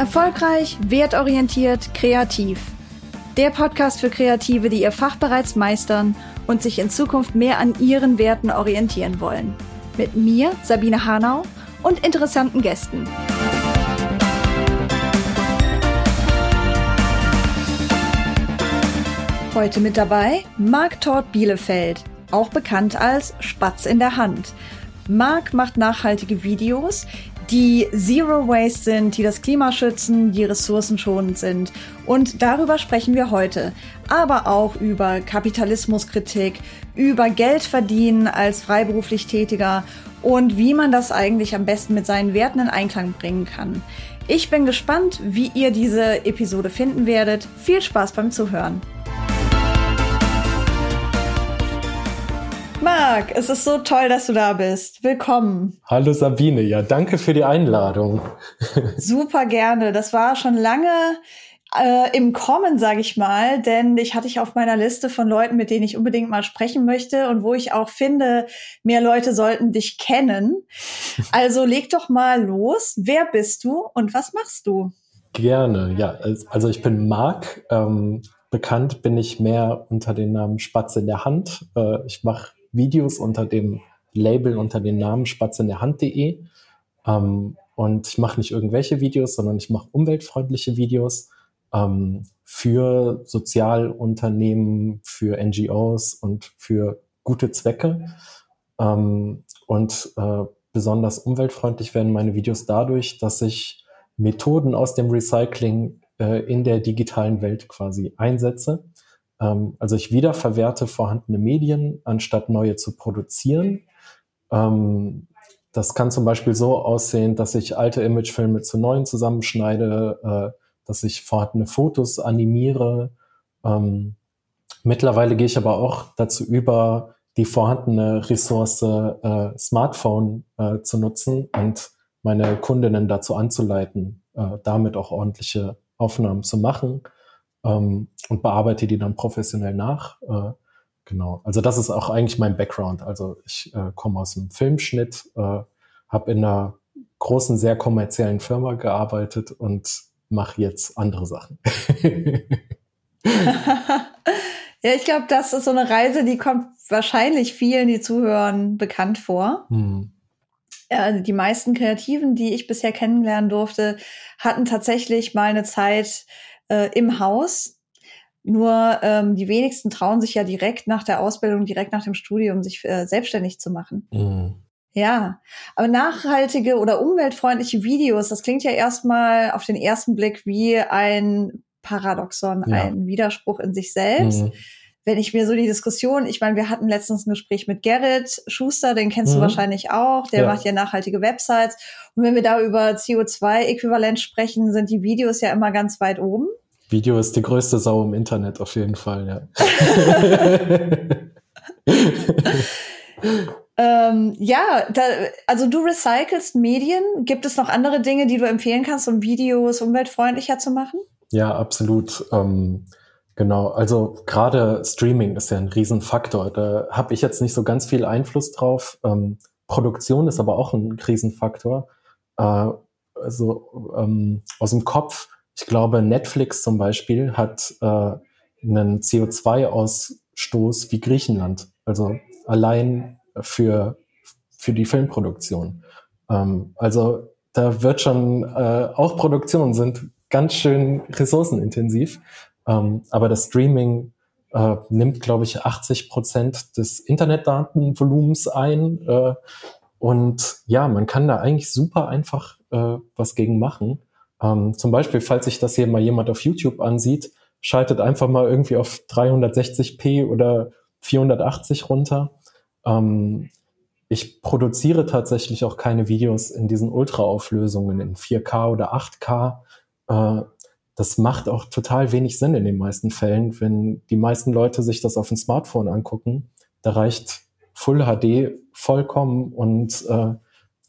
Erfolgreich, wertorientiert, kreativ. Der Podcast für Kreative, die ihr Fach bereits meistern und sich in Zukunft mehr an ihren Werten orientieren wollen. Mit mir, Sabine Hanau, und interessanten Gästen. Heute mit dabei Marc Tort Bielefeld, auch bekannt als Spatz in der Hand. Marc macht nachhaltige Videos, die Zero Waste sind, die das Klima schützen, die ressourcenschonend sind. Und darüber sprechen wir heute. Aber auch über Kapitalismuskritik, über Geld verdienen als freiberuflich Tätiger und wie man das eigentlich am besten mit seinen Werten in Einklang bringen kann. Ich bin gespannt, wie ihr diese Episode finden werdet. Viel Spaß beim Zuhören. Marc, es ist so toll, dass du da bist. Willkommen. Hallo Sabine, ja, danke für die Einladung. Super gerne. Das war schon lange äh, im Kommen, sage ich mal, denn ich hatte ich auf meiner Liste von Leuten, mit denen ich unbedingt mal sprechen möchte und wo ich auch finde, mehr Leute sollten dich kennen. Also leg doch mal los. Wer bist du und was machst du? Gerne, ja. Also ich bin Marc. Ähm, bekannt bin ich mehr unter dem Namen Spatz in der Hand. Äh, ich mache Videos unter dem Label, unter dem Namen spatzinderhand.de. Ähm, und ich mache nicht irgendwelche Videos, sondern ich mache umweltfreundliche Videos ähm, für Sozialunternehmen, für NGOs und für gute Zwecke. Ähm, und äh, besonders umweltfreundlich werden meine Videos dadurch, dass ich Methoden aus dem Recycling äh, in der digitalen Welt quasi einsetze. Ähm, also ich wiederverwerte vorhandene Medien, anstatt neue zu produzieren. Ähm, das kann zum Beispiel so aussehen, dass ich alte Imagefilme zu neuen zusammenschneide, äh, dass ich vorhandene Fotos animiere. Ähm, mittlerweile gehe ich aber auch dazu über, die vorhandene Ressource äh, Smartphone äh, zu nutzen und meine Kundinnen dazu anzuleiten, äh, damit auch ordentliche Aufnahmen zu machen ähm, und bearbeite die dann professionell nach. Äh, genau. Also das ist auch eigentlich mein Background. Also ich äh, komme aus dem Filmschnitt, äh, habe in einer großen, sehr kommerziellen Firma gearbeitet und mache jetzt andere Sachen. ja, ich glaube, das ist so eine Reise, die kommt wahrscheinlich vielen, die zuhören, bekannt vor. Hm. Die meisten Kreativen, die ich bisher kennenlernen durfte, hatten tatsächlich mal eine Zeit äh, im Haus. Nur ähm, die wenigsten trauen sich ja direkt nach der Ausbildung, direkt nach dem Studium, sich äh, selbstständig zu machen. Mhm. Ja, aber nachhaltige oder umweltfreundliche Videos, das klingt ja erstmal auf den ersten Blick wie ein Paradoxon, ja. ein Widerspruch in sich selbst. Mhm. Wenn ich mir so die Diskussion, ich meine, wir hatten letztens ein Gespräch mit Gerrit Schuster, den kennst mhm. du wahrscheinlich auch, der ja. macht ja nachhaltige Websites. Und wenn wir da über CO2-Äquivalent sprechen, sind die Videos ja immer ganz weit oben. Video ist die größte Sau im Internet auf jeden Fall, ja. ähm, ja, da, also du recycelst Medien. Gibt es noch andere Dinge, die du empfehlen kannst, um Videos umweltfreundlicher zu machen? Ja, absolut. Ähm, genau, also gerade Streaming ist ja ein Riesenfaktor. Da habe ich jetzt nicht so ganz viel Einfluss drauf. Ähm, Produktion ist aber auch ein Riesenfaktor. Äh, also ähm, aus dem Kopf ich glaube, Netflix zum Beispiel hat äh, einen CO2-Ausstoß wie Griechenland. Also allein für, für die Filmproduktion. Ähm, also da wird schon, äh, auch Produktionen sind ganz schön ressourcenintensiv. Ähm, aber das Streaming äh, nimmt, glaube ich, 80 Prozent des Internetdatenvolumens ein. Äh, und ja, man kann da eigentlich super einfach äh, was gegen machen. Ähm, zum Beispiel, falls sich das hier mal jemand auf YouTube ansieht, schaltet einfach mal irgendwie auf 360p oder 480 runter. Ähm, ich produziere tatsächlich auch keine Videos in diesen Ultra-Auflösungen in 4K oder 8K. Äh, das macht auch total wenig Sinn in den meisten Fällen, wenn die meisten Leute sich das auf dem Smartphone angucken. Da reicht Full HD vollkommen und äh,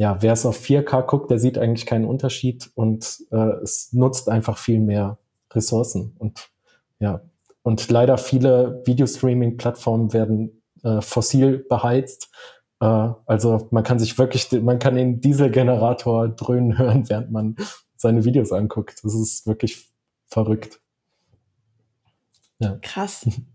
ja, wer es auf 4K guckt, der sieht eigentlich keinen Unterschied und äh, es nutzt einfach viel mehr Ressourcen. Und ja, und leider viele Videostreaming-Plattformen werden äh, fossil beheizt. Äh, also man kann sich wirklich, man kann den Dieselgenerator dröhnen hören, während man seine Videos anguckt. Das ist wirklich verrückt. Ja. Krass.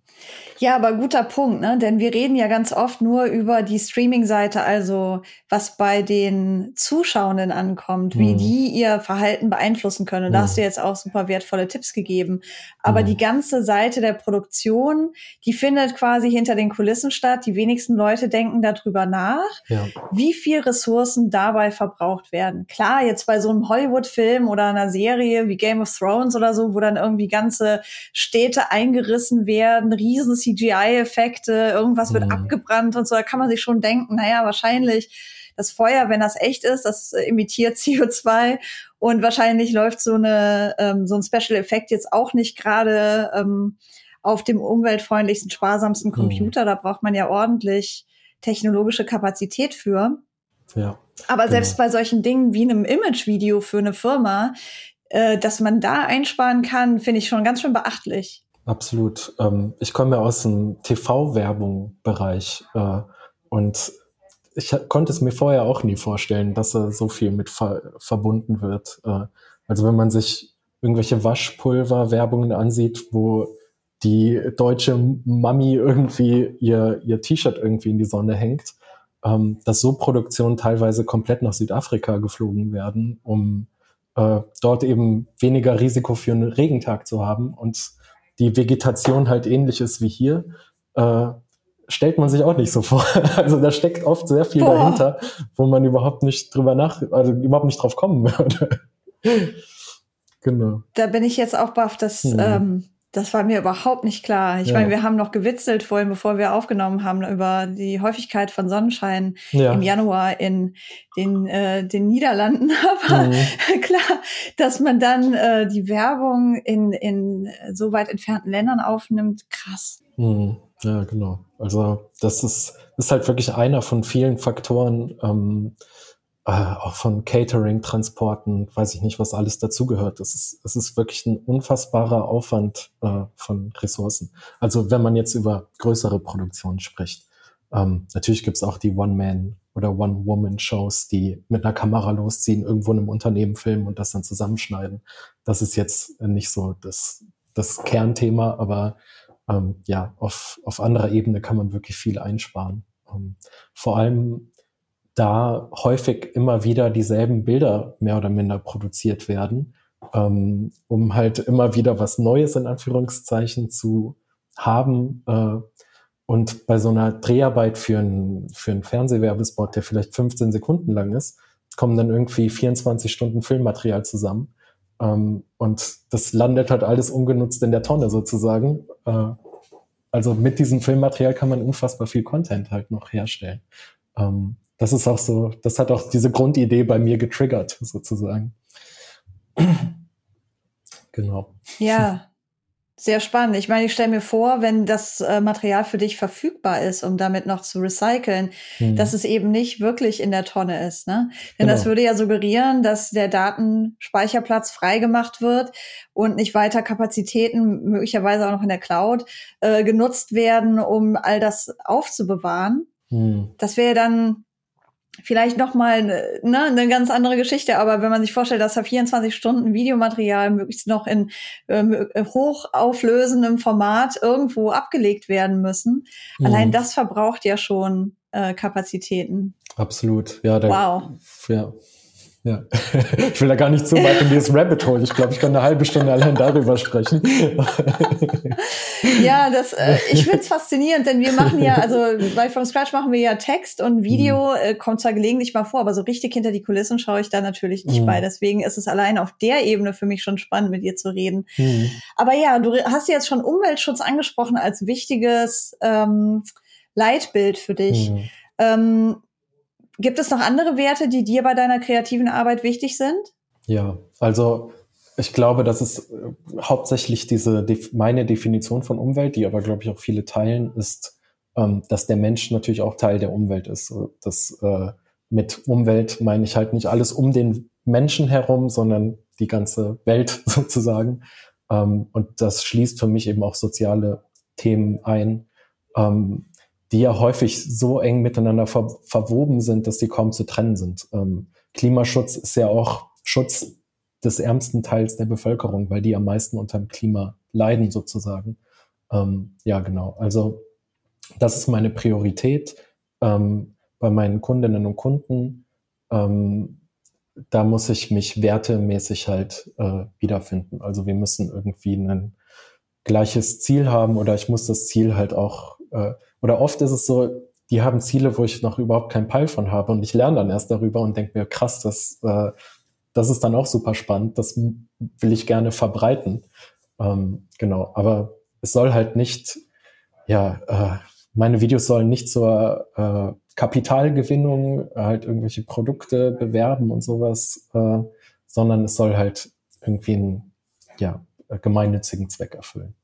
Ja, aber guter Punkt, ne? Denn wir reden ja ganz oft nur über die Streaming-Seite, also was bei den Zuschauenden ankommt, wie mhm. die ihr Verhalten beeinflussen können. Und da hast du mhm. jetzt auch super wertvolle Tipps gegeben. Aber mhm. die ganze Seite der Produktion, die findet quasi hinter den Kulissen statt. Die wenigsten Leute denken darüber nach, ja. wie viel Ressourcen dabei verbraucht werden. Klar, jetzt bei so einem Hollywood-Film oder einer Serie wie Game of Thrones oder so, wo dann irgendwie ganze Städte eingerissen werden, riesen CGI-Effekte, irgendwas wird mhm. abgebrannt und so, da kann man sich schon denken, naja, wahrscheinlich das Feuer, wenn das echt ist, das imitiert CO2 und wahrscheinlich läuft so eine ähm, so ein Special Effekt jetzt auch nicht gerade ähm, auf dem umweltfreundlichsten, sparsamsten mhm. Computer. Mhm. Da braucht man ja ordentlich technologische Kapazität für. Ja, Aber genau. selbst bei solchen Dingen wie einem Image-Video für eine Firma, äh, dass man da einsparen kann, finde ich schon ganz schön beachtlich. Absolut. Ähm, ich komme ja aus dem TV-Werbung-Bereich äh, und ich konnte es mir vorher auch nie vorstellen, dass er so viel mit ver verbunden wird. Äh, also wenn man sich irgendwelche Waschpulver-Werbungen ansieht, wo die deutsche Mami irgendwie ihr, ihr T-Shirt irgendwie in die Sonne hängt, ähm, dass so Produktionen teilweise komplett nach Südafrika geflogen werden, um äh, dort eben weniger Risiko für einen Regentag zu haben und die Vegetation halt ähnlich ist wie hier, äh, stellt man sich auch nicht so vor. Also da steckt oft sehr viel Boah. dahinter, wo man überhaupt nicht drüber nach, also überhaupt nicht drauf kommen würde. genau. Da bin ich jetzt auch baff, dass hm. ähm, das war mir überhaupt nicht klar. Ich ja. meine, wir haben noch gewitzelt vorhin, bevor wir aufgenommen haben, über die Häufigkeit von Sonnenschein ja. im Januar in den, äh, den Niederlanden. Aber mhm. klar, dass man dann äh, die Werbung in, in so weit entfernten Ländern aufnimmt, krass. Mhm. Ja, genau. Also das ist, ist halt wirklich einer von vielen Faktoren, ähm, äh, auch von Catering, Transporten, weiß ich nicht, was alles dazugehört. Es ist, es ist wirklich ein unfassbarer Aufwand äh, von Ressourcen. Also wenn man jetzt über größere Produktionen spricht. Ähm, natürlich gibt's auch die One-Man- oder One-Woman-Shows, die mit einer Kamera losziehen, irgendwo in einem Unternehmen filmen und das dann zusammenschneiden. Das ist jetzt nicht so das, das Kernthema, aber ähm, ja, auf, auf anderer Ebene kann man wirklich viel einsparen. Ähm, vor allem da häufig immer wieder dieselben Bilder mehr oder minder produziert werden, ähm, um halt immer wieder was Neues in Anführungszeichen zu haben. Äh, und bei so einer Dreharbeit für einen für Fernsehwerbespot, der vielleicht 15 Sekunden lang ist, kommen dann irgendwie 24 Stunden Filmmaterial zusammen. Ähm, und das landet halt alles ungenutzt in der Tonne sozusagen. Äh, also mit diesem Filmmaterial kann man unfassbar viel Content halt noch herstellen. Ähm, das ist auch so, das hat auch diese Grundidee bei mir getriggert, sozusagen. genau. Ja, sehr spannend. Ich meine, ich stelle mir vor, wenn das äh, Material für dich verfügbar ist, um damit noch zu recyceln, mhm. dass es eben nicht wirklich in der Tonne ist. Ne? Denn genau. das würde ja suggerieren, dass der Datenspeicherplatz freigemacht wird und nicht weiter Kapazitäten, möglicherweise auch noch in der Cloud, äh, genutzt werden, um all das aufzubewahren. Mhm. Das wäre dann vielleicht noch mal ne, eine ganz andere Geschichte, aber wenn man sich vorstellt, dass da 24 Stunden Videomaterial möglichst noch in ähm, äh, hochauflösendem Format irgendwo abgelegt werden müssen, mhm. allein das verbraucht ja schon äh, Kapazitäten. Absolut, ja. Der, wow. Ja, ja, ich will da gar nicht zu weit in dieses Rabbit Hole. Ich glaube, ich kann eine halbe Stunde allein darüber sprechen. ja, das, äh, ich finde es faszinierend, denn wir machen ja, also bei From Scratch machen wir ja Text und Video, mhm. äh, kommt zwar gelegentlich mal vor, aber so richtig hinter die Kulissen schaue ich da natürlich nicht mhm. bei. Deswegen ist es allein auf der Ebene für mich schon spannend, mit dir zu reden. Mhm. Aber ja, du hast jetzt schon Umweltschutz angesprochen als wichtiges ähm, Leitbild für dich. Mhm. Ähm, Gibt es noch andere Werte, die dir bei deiner kreativen Arbeit wichtig sind? Ja, also ich glaube, das ist äh, hauptsächlich diese meine Definition von Umwelt, die aber glaube ich auch viele teilen, ist, ähm, dass der Mensch natürlich auch Teil der Umwelt ist. Das äh, mit Umwelt meine ich halt nicht alles um den Menschen herum, sondern die ganze Welt sozusagen. Ähm, und das schließt für mich eben auch soziale Themen ein. Die ja häufig so eng miteinander ver verwoben sind, dass die kaum zu trennen sind. Ähm, Klimaschutz ist ja auch Schutz des ärmsten Teils der Bevölkerung, weil die am meisten unter dem Klima leiden sozusagen. Ähm, ja, genau. Also das ist meine Priorität ähm, bei meinen Kundinnen und Kunden. Ähm, da muss ich mich wertemäßig halt äh, wiederfinden. Also wir müssen irgendwie ein gleiches Ziel haben oder ich muss das Ziel halt auch, äh, oder oft ist es so, die haben Ziele, wo ich noch überhaupt keinen Peil von habe und ich lerne dann erst darüber und denke mir, krass, das, äh, das ist dann auch super spannend, das will ich gerne verbreiten. Ähm, genau, aber es soll halt nicht, ja, äh, meine Videos sollen nicht zur äh, Kapitalgewinnung halt irgendwelche Produkte bewerben und sowas, äh, sondern es soll halt irgendwie einen ja, gemeinnützigen Zweck erfüllen.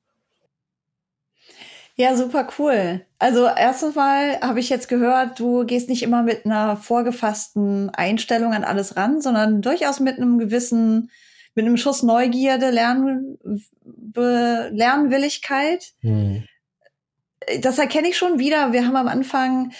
Ja, super cool. Also erstens mal habe ich jetzt gehört, du gehst nicht immer mit einer vorgefassten Einstellung an alles ran, sondern durchaus mit einem gewissen, mit einem Schuss Neugierde, Lern, Be, Lernwilligkeit. Hm. Das erkenne ich schon wieder. Wir haben am Anfang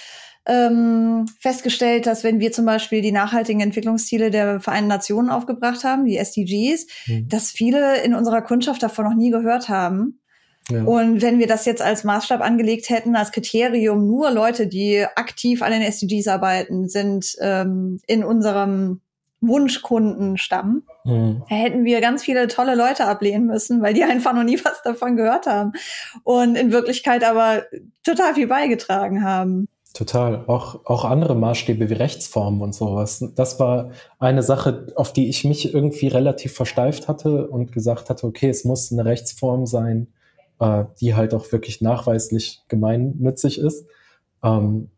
ähm, festgestellt, dass wenn wir zum Beispiel die nachhaltigen Entwicklungsziele der Vereinten Nationen aufgebracht haben, die SDGs, hm. dass viele in unserer Kundschaft davon noch nie gehört haben. Ja. Und wenn wir das jetzt als Maßstab angelegt hätten, als Kriterium, nur Leute, die aktiv an den SDGs arbeiten, sind ähm, in unserem Wunschkundenstamm, mhm. hätten wir ganz viele tolle Leute ablehnen müssen, weil die einfach noch nie was davon gehört haben und in Wirklichkeit aber total viel beigetragen haben. Total. Auch, auch andere Maßstäbe wie Rechtsformen und sowas. Das war eine Sache, auf die ich mich irgendwie relativ versteift hatte und gesagt hatte, okay, es muss eine Rechtsform sein, äh, die halt auch wirklich nachweislich gemeinnützig ist. Ähm,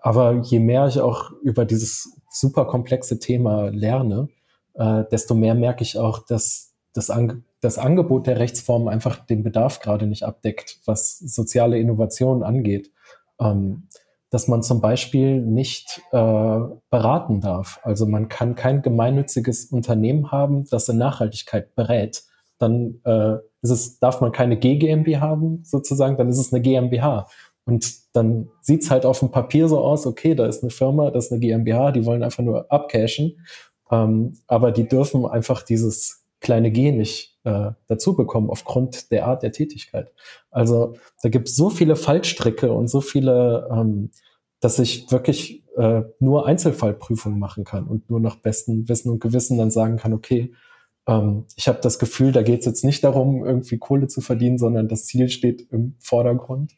aber je mehr ich auch über dieses super komplexe Thema lerne, äh, desto mehr merke ich auch, dass das, Ange das Angebot der Rechtsform einfach den Bedarf gerade nicht abdeckt, was soziale Innovationen angeht. Ähm, dass man zum Beispiel nicht äh, beraten darf. Also man kann kein gemeinnütziges Unternehmen haben, das in Nachhaltigkeit berät. Dann äh, ist es, darf man keine GGMB haben, sozusagen, dann ist es eine GmbH. Und dann sieht's halt auf dem Papier so aus, okay, da ist eine Firma, das ist eine GmbH, die wollen einfach nur abcashen. Ähm, aber die dürfen einfach dieses kleine G nicht äh, dazu bekommen aufgrund der Art der Tätigkeit. Also da gibt es so viele Fallstricke und so viele, ähm, dass ich wirklich äh, nur Einzelfallprüfungen machen kann und nur nach bestem Wissen und Gewissen dann sagen kann, okay, ähm, ich habe das Gefühl, da geht es jetzt nicht darum, irgendwie Kohle zu verdienen, sondern das Ziel steht im Vordergrund.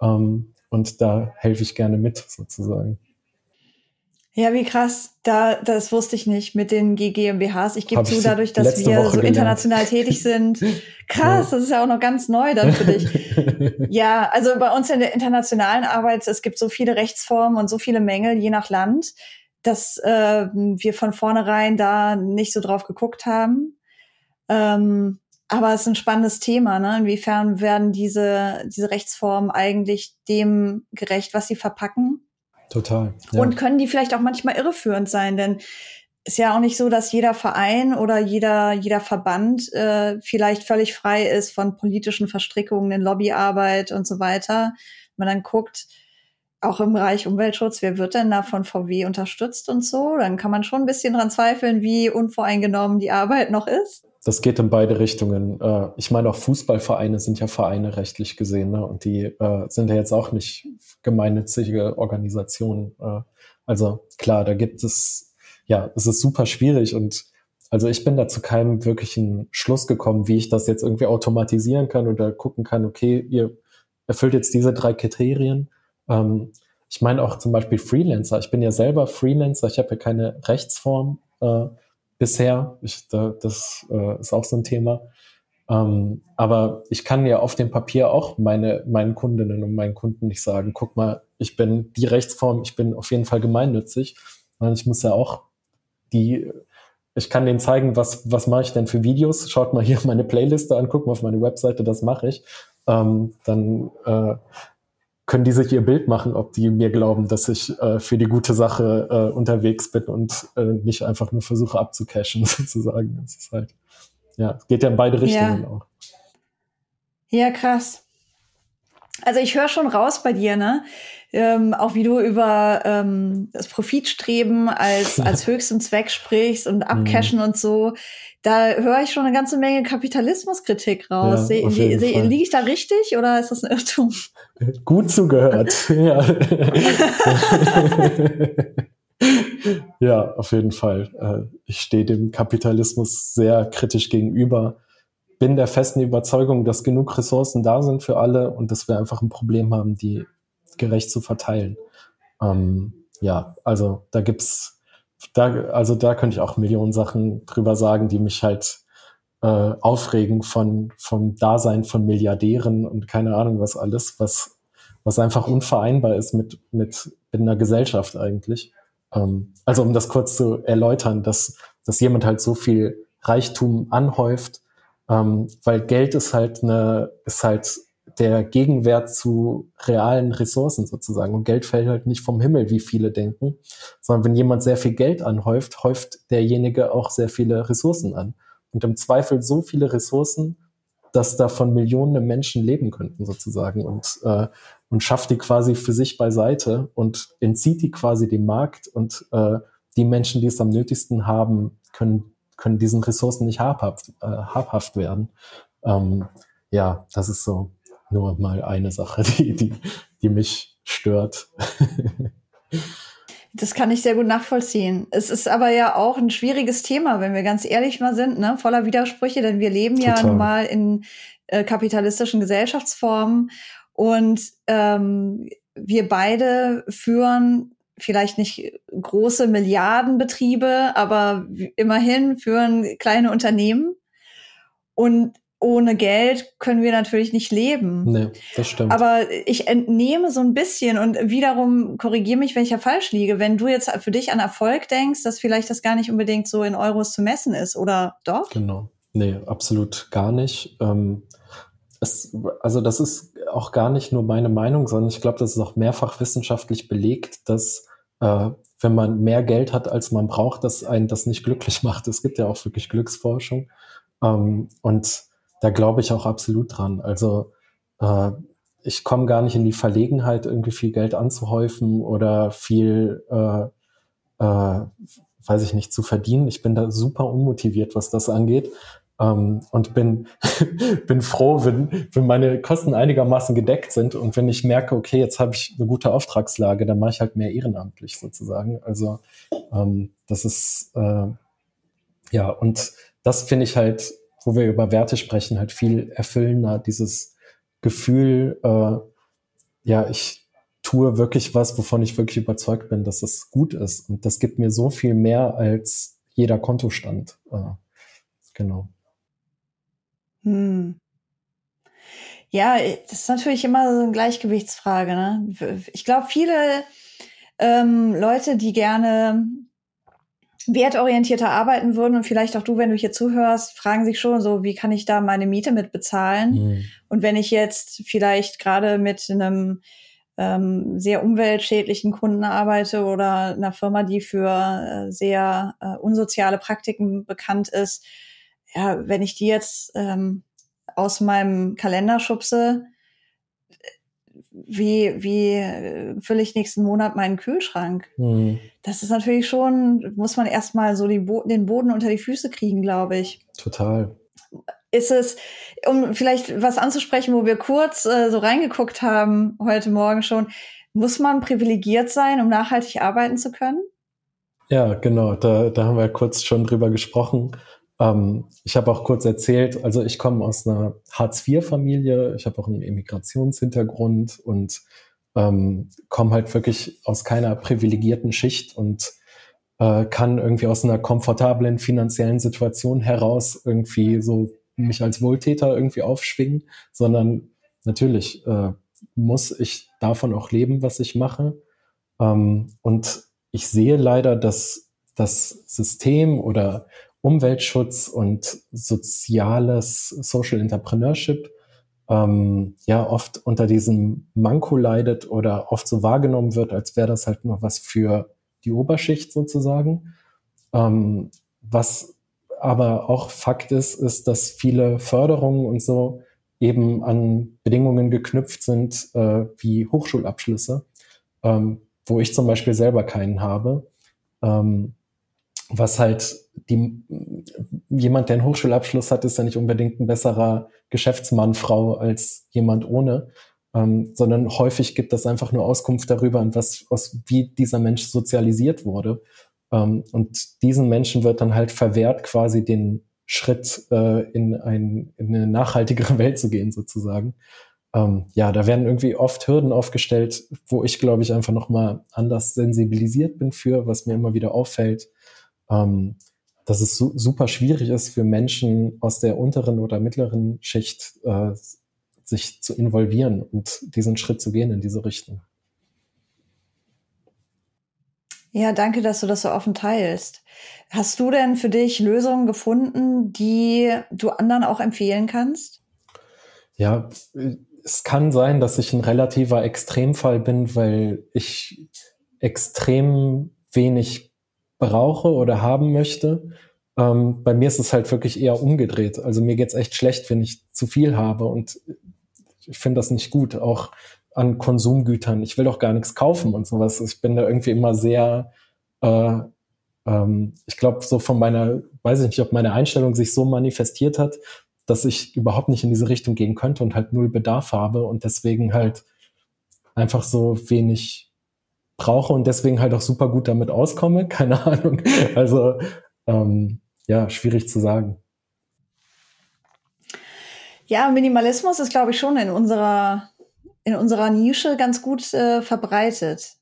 Ähm, und da helfe ich gerne mit, sozusagen. Ja, wie krass. Da, das wusste ich nicht mit den GmbHs. Ich gebe zu, dadurch, dass wir Woche so international tätig sind. Krass, das ist ja auch noch ganz neu dann für dich. ja, also bei uns in der internationalen Arbeit, es gibt so viele Rechtsformen und so viele Mängel, je nach Land dass äh, wir von vornherein da nicht so drauf geguckt haben. Ähm, aber es ist ein spannendes Thema, ne? Inwiefern werden diese, diese Rechtsformen eigentlich dem gerecht, was sie verpacken? Total. Ja. Und können die vielleicht auch manchmal irreführend sein? Denn ist ja auch nicht so, dass jeder Verein oder jeder, jeder Verband äh, vielleicht völlig frei ist von politischen Verstrickungen in Lobbyarbeit und so weiter. Wenn man dann guckt, auch im Bereich Umweltschutz, wer wird denn da von VW unterstützt und so? Dann kann man schon ein bisschen dran zweifeln, wie unvoreingenommen die Arbeit noch ist. Das geht in beide Richtungen. Äh, ich meine, auch Fußballvereine sind ja Vereine rechtlich gesehen, ne? und die äh, sind ja jetzt auch nicht gemeinnützige Organisationen. Äh, also klar, da gibt es, ja, es ist super schwierig und also ich bin da zu keinem wirklichen Schluss gekommen, wie ich das jetzt irgendwie automatisieren kann oder gucken kann, okay, ihr erfüllt jetzt diese drei Kriterien ähm, ich meine auch zum Beispiel Freelancer. Ich bin ja selber Freelancer. Ich habe ja keine Rechtsform äh, bisher. Ich, da, das äh, ist auch so ein Thema. Ähm, aber ich kann ja auf dem Papier auch meine, meinen Kundinnen und meinen Kunden nicht sagen, guck mal, ich bin die Rechtsform, ich bin auf jeden Fall gemeinnützig. Und ich muss ja auch die, ich kann denen zeigen, was, was mache ich denn für Videos. Schaut mal hier meine Playliste an, guck mal auf meine Webseite, das mache ich. Ähm, dann äh, können die sich ihr Bild machen, ob die mir glauben, dass ich äh, für die gute Sache äh, unterwegs bin und äh, nicht einfach nur versuche abzucashen, sozusagen. Das ist halt, ja, geht ja in beide Richtungen ja. auch. Ja, krass. Also ich höre schon raus bei dir, ne? Ähm, auch wie du über ähm, das Profitstreben als, als höchsten Zweck sprichst und Abcashen mhm. und so. Da höre ich schon eine ganze Menge Kapitalismuskritik raus. Ja, liege ich da richtig oder ist das ein Irrtum? Gut zugehört. ja. ja, auf jeden Fall. Äh, ich stehe dem Kapitalismus sehr kritisch gegenüber bin der festen Überzeugung, dass genug Ressourcen da sind für alle und dass wir einfach ein Problem haben, die gerecht zu verteilen. Ähm, ja, also da gibt's, da, also da könnte ich auch Millionen Sachen drüber sagen, die mich halt äh, aufregen von vom Dasein von Milliardären und keine Ahnung was alles, was was einfach unvereinbar ist mit mit, mit einer Gesellschaft eigentlich. Ähm, also um das kurz zu erläutern, dass dass jemand halt so viel Reichtum anhäuft ähm, weil Geld ist halt eine, ist halt der Gegenwert zu realen Ressourcen sozusagen. Und Geld fällt halt nicht vom Himmel, wie viele denken, sondern wenn jemand sehr viel Geld anhäuft, häuft derjenige auch sehr viele Ressourcen an. Und im Zweifel so viele Ressourcen, dass davon Millionen Menschen leben könnten sozusagen und, äh, und schafft die quasi für sich beiseite und entzieht die quasi dem Markt und äh, die Menschen, die es am nötigsten haben, können können diesen Ressourcen nicht habhaft, äh, habhaft werden. Ähm, ja, das ist so nur mal eine Sache, die, die, die mich stört. Das kann ich sehr gut nachvollziehen. Es ist aber ja auch ein schwieriges Thema, wenn wir ganz ehrlich mal sind, ne? voller Widersprüche, denn wir leben Total. ja nun mal in äh, kapitalistischen Gesellschaftsformen und ähm, wir beide führen vielleicht nicht große Milliardenbetriebe, aber immerhin führen kleine Unternehmen. Und ohne Geld können wir natürlich nicht leben. Nee, das stimmt. Aber ich entnehme so ein bisschen und wiederum korrigiere mich, wenn ich ja falsch liege. Wenn du jetzt für dich an Erfolg denkst, dass vielleicht das gar nicht unbedingt so in Euros zu messen ist, oder doch? Genau. Nee, absolut gar nicht. Ähm, es, also das ist auch gar nicht nur meine Meinung, sondern ich glaube, das ist auch mehrfach wissenschaftlich belegt, dass äh, wenn man mehr Geld hat, als man braucht, dass einen das nicht glücklich macht. Es gibt ja auch wirklich Glücksforschung. Ähm, und da glaube ich auch absolut dran. Also äh, ich komme gar nicht in die Verlegenheit, irgendwie viel Geld anzuhäufen oder viel, äh, äh, weiß ich nicht, zu verdienen. Ich bin da super unmotiviert, was das angeht. Ähm, und bin, bin froh, wenn, wenn meine Kosten einigermaßen gedeckt sind und wenn ich merke, okay, jetzt habe ich eine gute Auftragslage, dann mache ich halt mehr ehrenamtlich sozusagen. Also ähm, das ist äh, ja und das finde ich halt, wo wir über Werte sprechen, halt viel erfüllender, dieses Gefühl, äh, ja, ich tue wirklich was, wovon ich wirklich überzeugt bin, dass das gut ist. Und das gibt mir so viel mehr als jeder Kontostand. Äh, genau. Hm. Ja, das ist natürlich immer so eine Gleichgewichtsfrage. Ne? Ich glaube, viele ähm, Leute, die gerne wertorientierter arbeiten würden und vielleicht auch du, wenn du hier zuhörst, fragen sich schon so, wie kann ich da meine Miete mit bezahlen? Mhm. Und wenn ich jetzt vielleicht gerade mit einem ähm, sehr umweltschädlichen Kunden arbeite oder einer Firma, die für äh, sehr äh, unsoziale Praktiken bekannt ist, ja, wenn ich die jetzt ähm, aus meinem Kalender schubse, wie, wie äh, fülle ich nächsten Monat meinen Kühlschrank? Mhm. Das ist natürlich schon, muss man erstmal so Bo den Boden unter die Füße kriegen, glaube ich. Total. Ist es, um vielleicht was anzusprechen, wo wir kurz äh, so reingeguckt haben heute Morgen schon, muss man privilegiert sein, um nachhaltig arbeiten zu können? Ja, genau. Da, da haben wir kurz schon drüber gesprochen. Ähm, ich habe auch kurz erzählt, also ich komme aus einer Hartz-IV-Familie, ich habe auch einen Immigrationshintergrund und ähm, komme halt wirklich aus keiner privilegierten Schicht und äh, kann irgendwie aus einer komfortablen finanziellen Situation heraus irgendwie so mich als Wohltäter irgendwie aufschwingen, sondern natürlich äh, muss ich davon auch leben, was ich mache. Ähm, und ich sehe leider, dass das System oder Umweltschutz und soziales Social Entrepreneurship ähm, ja oft unter diesem Manko leidet oder oft so wahrgenommen wird, als wäre das halt noch was für die Oberschicht sozusagen. Ähm, was aber auch Fakt ist, ist, dass viele Förderungen und so eben an Bedingungen geknüpft sind äh, wie Hochschulabschlüsse, ähm, wo ich zum Beispiel selber keinen habe. Ähm, was halt die, jemand, der einen Hochschulabschluss hat, ist ja nicht unbedingt ein besserer Geschäftsmann, Frau als jemand ohne, ähm, sondern häufig gibt das einfach nur Auskunft darüber, an was, wie dieser Mensch sozialisiert wurde. Ähm, und diesen Menschen wird dann halt verwehrt, quasi den Schritt äh, in, ein, in eine nachhaltigere Welt zu gehen, sozusagen. Ähm, ja, da werden irgendwie oft Hürden aufgestellt, wo ich, glaube ich, einfach nochmal anders sensibilisiert bin für, was mir immer wieder auffällt. Ähm, dass es su super schwierig ist für Menschen aus der unteren oder mittleren Schicht, äh, sich zu involvieren und diesen Schritt zu gehen in diese Richtung. Ja, danke, dass du das so offen teilst. Hast du denn für dich Lösungen gefunden, die du anderen auch empfehlen kannst? Ja, es kann sein, dass ich ein relativer Extremfall bin, weil ich extrem wenig brauche oder haben möchte. Ähm, bei mir ist es halt wirklich eher umgedreht. Also mir geht's echt schlecht, wenn ich zu viel habe und ich finde das nicht gut. Auch an Konsumgütern. Ich will doch gar nichts kaufen und sowas. Ich bin da irgendwie immer sehr, äh, ähm, ich glaube, so von meiner, weiß ich nicht, ob meine Einstellung sich so manifestiert hat, dass ich überhaupt nicht in diese Richtung gehen könnte und halt null Bedarf habe und deswegen halt einfach so wenig brauche und deswegen halt auch super gut damit auskomme. Keine Ahnung. Also ähm, ja, schwierig zu sagen. Ja, Minimalismus ist, glaube ich, schon in unserer in unserer Nische ganz gut äh, verbreitet.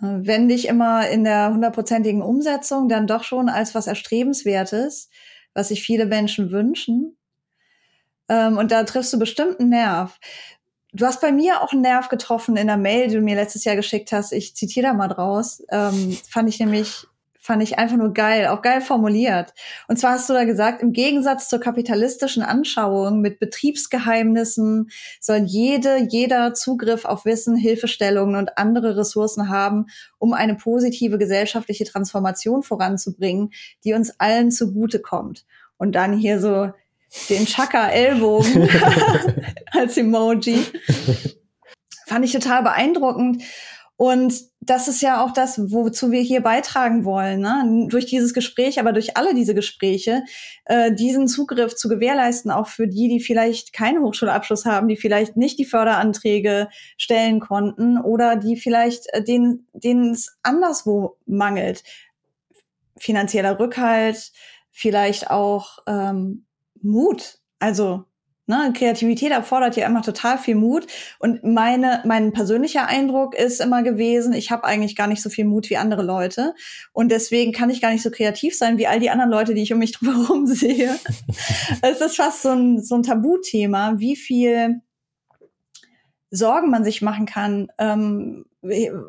Wenn nicht immer in der hundertprozentigen Umsetzung, dann doch schon als was Erstrebenswertes, was sich viele Menschen wünschen. Ähm, und da triffst du bestimmt einen Nerv. Du hast bei mir auch einen Nerv getroffen in der Mail, die du mir letztes Jahr geschickt hast. Ich zitiere da mal draus. Ähm, fand ich nämlich fand ich einfach nur geil, auch geil formuliert. Und zwar hast du da gesagt, im Gegensatz zur kapitalistischen Anschauung mit Betriebsgeheimnissen soll jede, jeder Zugriff auf Wissen, Hilfestellungen und andere Ressourcen haben, um eine positive gesellschaftliche Transformation voranzubringen, die uns allen zugutekommt. Und dann hier so den Chaka-Ellbogen als Emoji. Fand ich total beeindruckend. Und das ist ja auch das, wozu wir hier beitragen wollen, ne? durch dieses Gespräch, aber durch alle diese Gespräche, äh, diesen Zugriff zu gewährleisten, auch für die, die vielleicht keinen Hochschulabschluss haben, die vielleicht nicht die Förderanträge stellen konnten oder die vielleicht äh, denen, denen es anderswo mangelt. Finanzieller Rückhalt, vielleicht auch ähm, Mut. Also Ne? Kreativität erfordert ja immer total viel Mut. Und meine, mein persönlicher Eindruck ist immer gewesen, ich habe eigentlich gar nicht so viel Mut wie andere Leute. Und deswegen kann ich gar nicht so kreativ sein wie all die anderen Leute, die ich um mich drumherum sehe. es ist fast so ein, so ein Tabuthema, wie viel Sorgen man sich machen kann, ähm,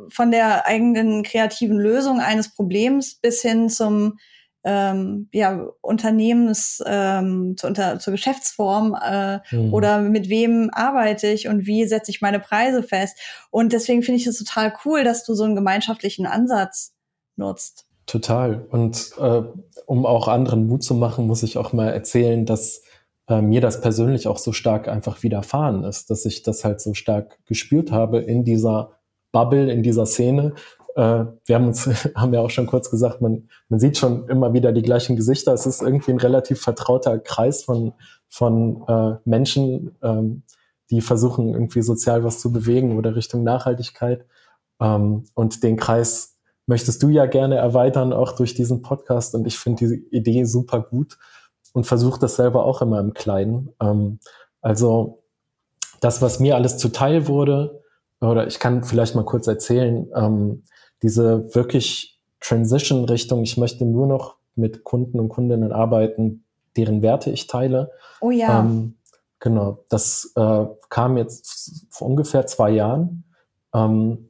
von der eigenen kreativen Lösung eines Problems bis hin zum ähm, ja, Unternehmens, ähm, zu, unter, zur Geschäftsform äh, mhm. oder mit wem arbeite ich und wie setze ich meine Preise fest. Und deswegen finde ich es total cool, dass du so einen gemeinschaftlichen Ansatz nutzt. Total. Und äh, um auch anderen Mut zu machen, muss ich auch mal erzählen, dass äh, mir das persönlich auch so stark einfach widerfahren ist, dass ich das halt so stark gespürt habe in dieser Bubble, in dieser Szene, wir haben uns, haben ja auch schon kurz gesagt, man, man sieht schon immer wieder die gleichen Gesichter. Es ist irgendwie ein relativ vertrauter Kreis von, von äh, Menschen, ähm, die versuchen, irgendwie sozial was zu bewegen oder Richtung Nachhaltigkeit. Ähm, und den Kreis möchtest du ja gerne erweitern, auch durch diesen Podcast. Und ich finde diese Idee super gut und versuche das selber auch immer im Kleinen. Ähm, also das, was mir alles zuteil wurde, oder ich kann vielleicht mal kurz erzählen, ähm, diese wirklich Transition Richtung, ich möchte nur noch mit Kunden und Kundinnen arbeiten, deren Werte ich teile. Oh ja. Ähm, genau, das äh, kam jetzt vor ungefähr zwei Jahren. Ähm,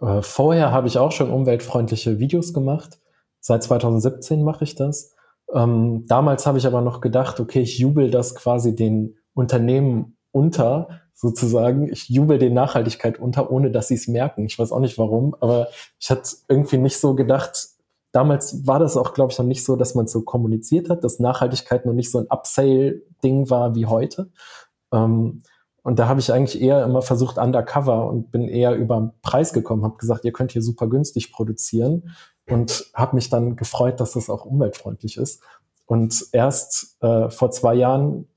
äh, vorher habe ich auch schon umweltfreundliche Videos gemacht. Seit 2017 mache ich das. Ähm, damals habe ich aber noch gedacht, okay, ich jubel das quasi den Unternehmen unter, sozusagen. Ich jubel den Nachhaltigkeit unter, ohne dass sie es merken. Ich weiß auch nicht warum, aber ich hatte irgendwie nicht so gedacht, damals war das auch, glaube ich, noch nicht so, dass man so kommuniziert hat, dass Nachhaltigkeit noch nicht so ein Upsale-Ding war wie heute. Ähm, und da habe ich eigentlich eher immer versucht, undercover und bin eher über den Preis gekommen, habe gesagt, ihr könnt hier super günstig produzieren und habe mich dann gefreut, dass das auch umweltfreundlich ist. Und erst äh, vor zwei Jahren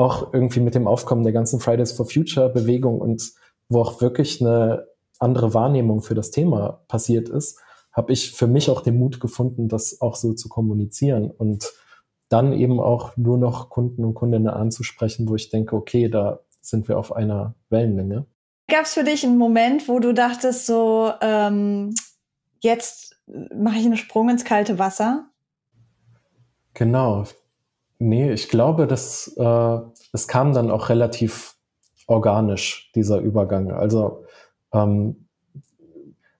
auch irgendwie mit dem Aufkommen der ganzen Fridays for Future Bewegung und wo auch wirklich eine andere Wahrnehmung für das Thema passiert ist, habe ich für mich auch den Mut gefunden, das auch so zu kommunizieren und dann eben auch nur noch Kunden und Kundinnen anzusprechen, wo ich denke, okay, da sind wir auf einer Wellenlänge. Gab es für dich einen Moment, wo du dachtest, so ähm, jetzt mache ich einen Sprung ins kalte Wasser? Genau. Nee, ich glaube, dass äh, es kam dann auch relativ organisch, dieser Übergang. Also ähm,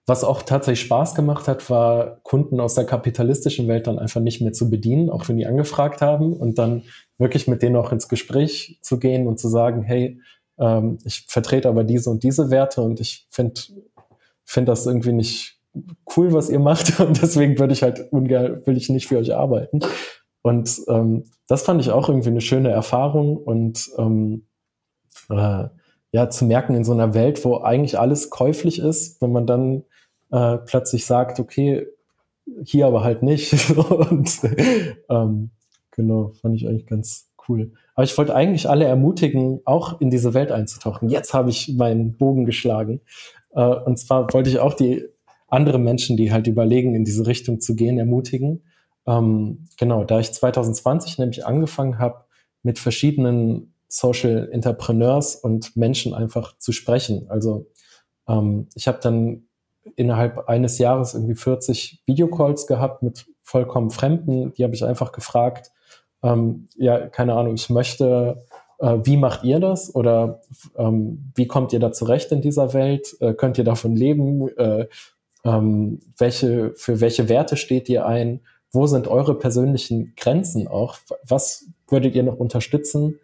was auch tatsächlich Spaß gemacht hat, war Kunden aus der kapitalistischen Welt dann einfach nicht mehr zu bedienen, auch wenn die angefragt haben und dann wirklich mit denen auch ins Gespräch zu gehen und zu sagen, hey, ähm, ich vertrete aber diese und diese Werte und ich finde find das irgendwie nicht cool, was ihr macht und deswegen würde ich halt ungern, will ich nicht für euch arbeiten. Und ähm, das fand ich auch irgendwie eine schöne Erfahrung und ähm, äh, ja, zu merken in so einer Welt, wo eigentlich alles käuflich ist, wenn man dann äh, plötzlich sagt, okay, hier aber halt nicht. und ähm, genau, fand ich eigentlich ganz cool. Aber ich wollte eigentlich alle ermutigen, auch in diese Welt einzutauchen. Jetzt habe ich meinen Bogen geschlagen. Äh, und zwar wollte ich auch die anderen Menschen, die halt überlegen, in diese Richtung zu gehen, ermutigen. Ähm, genau, da ich 2020 nämlich angefangen habe, mit verschiedenen Social Entrepreneurs und Menschen einfach zu sprechen. Also ähm, ich habe dann innerhalb eines Jahres irgendwie 40 Videocalls gehabt mit vollkommen Fremden. Die habe ich einfach gefragt, ähm, ja, keine Ahnung, ich möchte, äh, wie macht ihr das? Oder ähm, wie kommt ihr da zurecht in dieser Welt? Äh, könnt ihr davon leben? Äh, ähm, welche, für welche Werte steht ihr ein? Wo sind eure persönlichen Grenzen auch? Was würdet ihr noch unterstützen?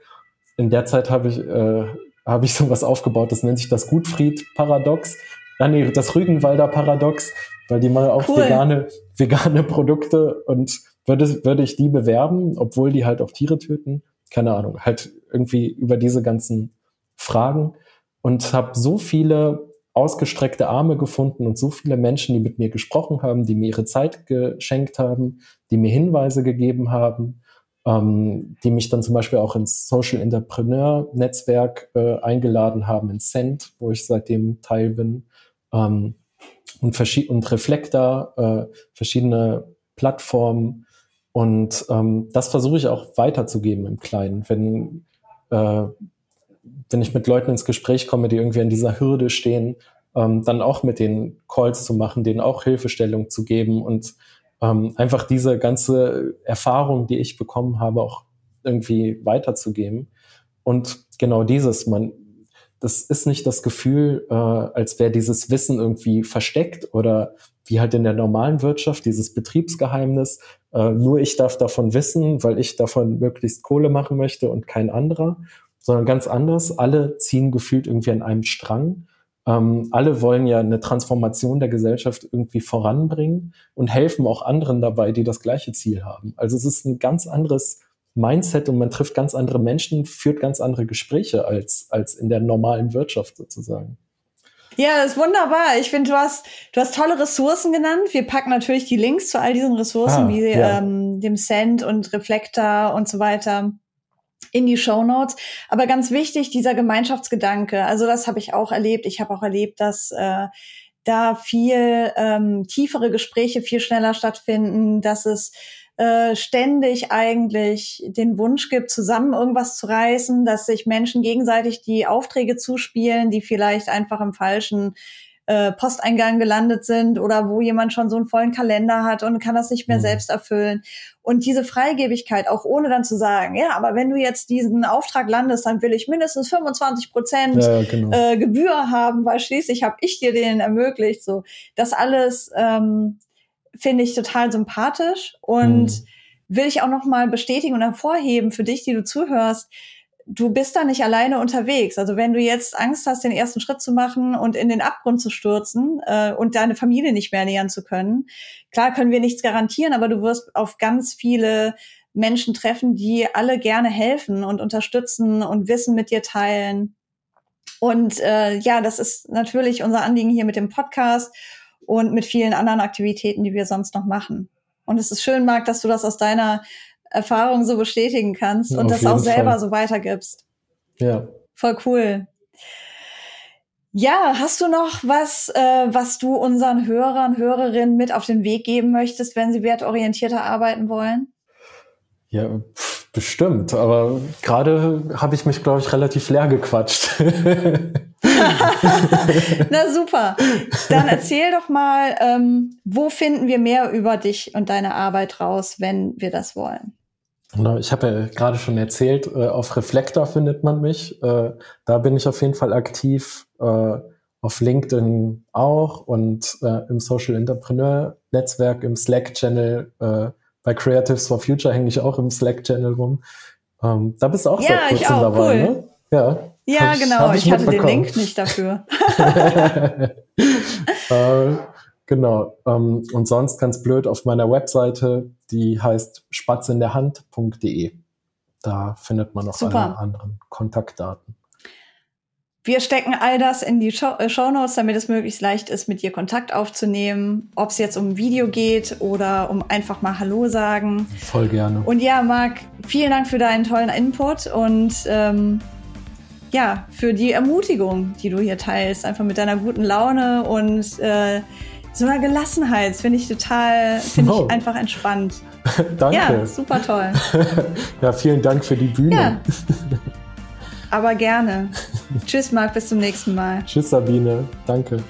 In der Zeit habe ich, äh, habe ich sowas aufgebaut, das nennt sich das Gutfried-Paradox. Ah, nee, das Rügenwalder Paradox, weil die mal auch cool. vegane, vegane Produkte und würde, würde ich die bewerben, obwohl die halt auch Tiere töten? Keine Ahnung, halt irgendwie über diese ganzen Fragen und habe so viele ausgestreckte Arme gefunden und so viele Menschen, die mit mir gesprochen haben, die mir ihre Zeit geschenkt haben, die mir Hinweise gegeben haben, ähm, die mich dann zum Beispiel auch ins Social Entrepreneur Netzwerk äh, eingeladen haben, in Cent, wo ich seitdem Teil bin ähm, und, und Reflektor, äh, verschiedene Plattformen. Und ähm, das versuche ich auch weiterzugeben im Kleinen. Wenn, äh, wenn ich mit Leuten ins Gespräch komme, die irgendwie an dieser Hürde stehen, ähm, dann auch mit den Calls zu machen, denen auch Hilfestellung zu geben und ähm, einfach diese ganze Erfahrung, die ich bekommen habe, auch irgendwie weiterzugeben. Und genau dieses, man, das ist nicht das Gefühl, äh, als wäre dieses Wissen irgendwie versteckt oder wie halt in der normalen Wirtschaft, dieses Betriebsgeheimnis. Äh, nur ich darf davon wissen, weil ich davon möglichst Kohle machen möchte und kein anderer, sondern ganz anders. Alle ziehen gefühlt irgendwie an einem Strang. Ähm, alle wollen ja eine Transformation der Gesellschaft irgendwie voranbringen und helfen auch anderen dabei, die das gleiche Ziel haben. Also es ist ein ganz anderes Mindset und man trifft ganz andere Menschen, führt ganz andere Gespräche als, als in der normalen Wirtschaft sozusagen. Ja, das ist wunderbar. Ich finde, du hast, du hast tolle Ressourcen genannt. Wir packen natürlich die Links zu all diesen Ressourcen, ah, wie ja. ähm, dem Send und Reflektor und so weiter in die Show Notes. Aber ganz wichtig, dieser Gemeinschaftsgedanke. Also das habe ich auch erlebt. Ich habe auch erlebt, dass äh, da viel ähm, tiefere Gespräche viel schneller stattfinden, dass es äh, ständig eigentlich den Wunsch gibt, zusammen irgendwas zu reißen, dass sich Menschen gegenseitig die Aufträge zuspielen, die vielleicht einfach im falschen äh, Posteingang gelandet sind oder wo jemand schon so einen vollen Kalender hat und kann das nicht mehr mhm. selbst erfüllen. Und diese Freigebigkeit, auch ohne dann zu sagen, ja, aber wenn du jetzt diesen Auftrag landest, dann will ich mindestens 25 Prozent ja, genau. äh, Gebühr haben, weil schließlich habe ich dir den ermöglicht. So, das alles ähm, finde ich total sympathisch und mhm. will ich auch noch mal bestätigen und hervorheben für dich, die du zuhörst. Du bist da nicht alleine unterwegs. Also wenn du jetzt Angst hast, den ersten Schritt zu machen und in den Abgrund zu stürzen äh, und deine Familie nicht mehr ernähren zu können, klar können wir nichts garantieren, aber du wirst auf ganz viele Menschen treffen, die alle gerne helfen und unterstützen und Wissen mit dir teilen. Und äh, ja, das ist natürlich unser Anliegen hier mit dem Podcast und mit vielen anderen Aktivitäten, die wir sonst noch machen. Und es ist schön, Marc, dass du das aus deiner Erfahrung so bestätigen kannst und das auch selber Fall. so weitergibst. Ja. Voll cool. Ja, hast du noch was, äh, was du unseren Hörern, Hörerinnen mit auf den Weg geben möchtest, wenn sie wertorientierter arbeiten wollen? Ja, bestimmt. Aber gerade habe ich mich, glaube ich, relativ leer gequatscht. Na super. Dann erzähl doch mal, ähm, wo finden wir mehr über dich und deine Arbeit raus, wenn wir das wollen? Ich habe ja gerade schon erzählt, äh, auf Reflektor findet man mich. Äh, da bin ich auf jeden Fall aktiv. Äh, auf LinkedIn auch und im Social Entrepreneur Netzwerk, im Slack-Channel. bei Creatives for Future hänge ich auch im Slack-Channel rum. Ähm, da bist du auch ja, seit kurzem auch, dabei, cool. ne? Ja. Ja, ich, genau. Ich, ich hatte den Link nicht dafür. äh, genau. Ähm, und sonst ganz blöd auf meiner Webseite, die heißt spatzinderhand.de. Da findet man noch Super. alle anderen Kontaktdaten. Wir stecken all das in die Show, äh, Show Notes, damit es möglichst leicht ist, mit dir Kontakt aufzunehmen. Ob es jetzt um Video geht oder um einfach mal Hallo sagen. Voll gerne. Und ja, Marc, vielen Dank für deinen tollen Input und ähm, ja, für die Ermutigung, die du hier teilst, einfach mit deiner guten Laune und äh, so einer Gelassenheit. Das finde ich total, finde oh. ich einfach entspannt. Danke. Ja, super toll. ja, vielen Dank für die Bühne. Ja. Aber gerne. Tschüss, Marc, bis zum nächsten Mal. Tschüss, Sabine. Danke.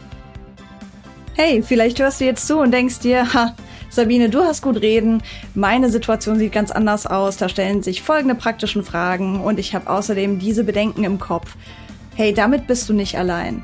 Hey, vielleicht hörst du jetzt zu und denkst dir, ha, Sabine, du hast gut reden. Meine Situation sieht ganz anders aus. Da stellen sich folgende praktischen Fragen und ich habe außerdem diese Bedenken im Kopf. Hey, damit bist du nicht allein.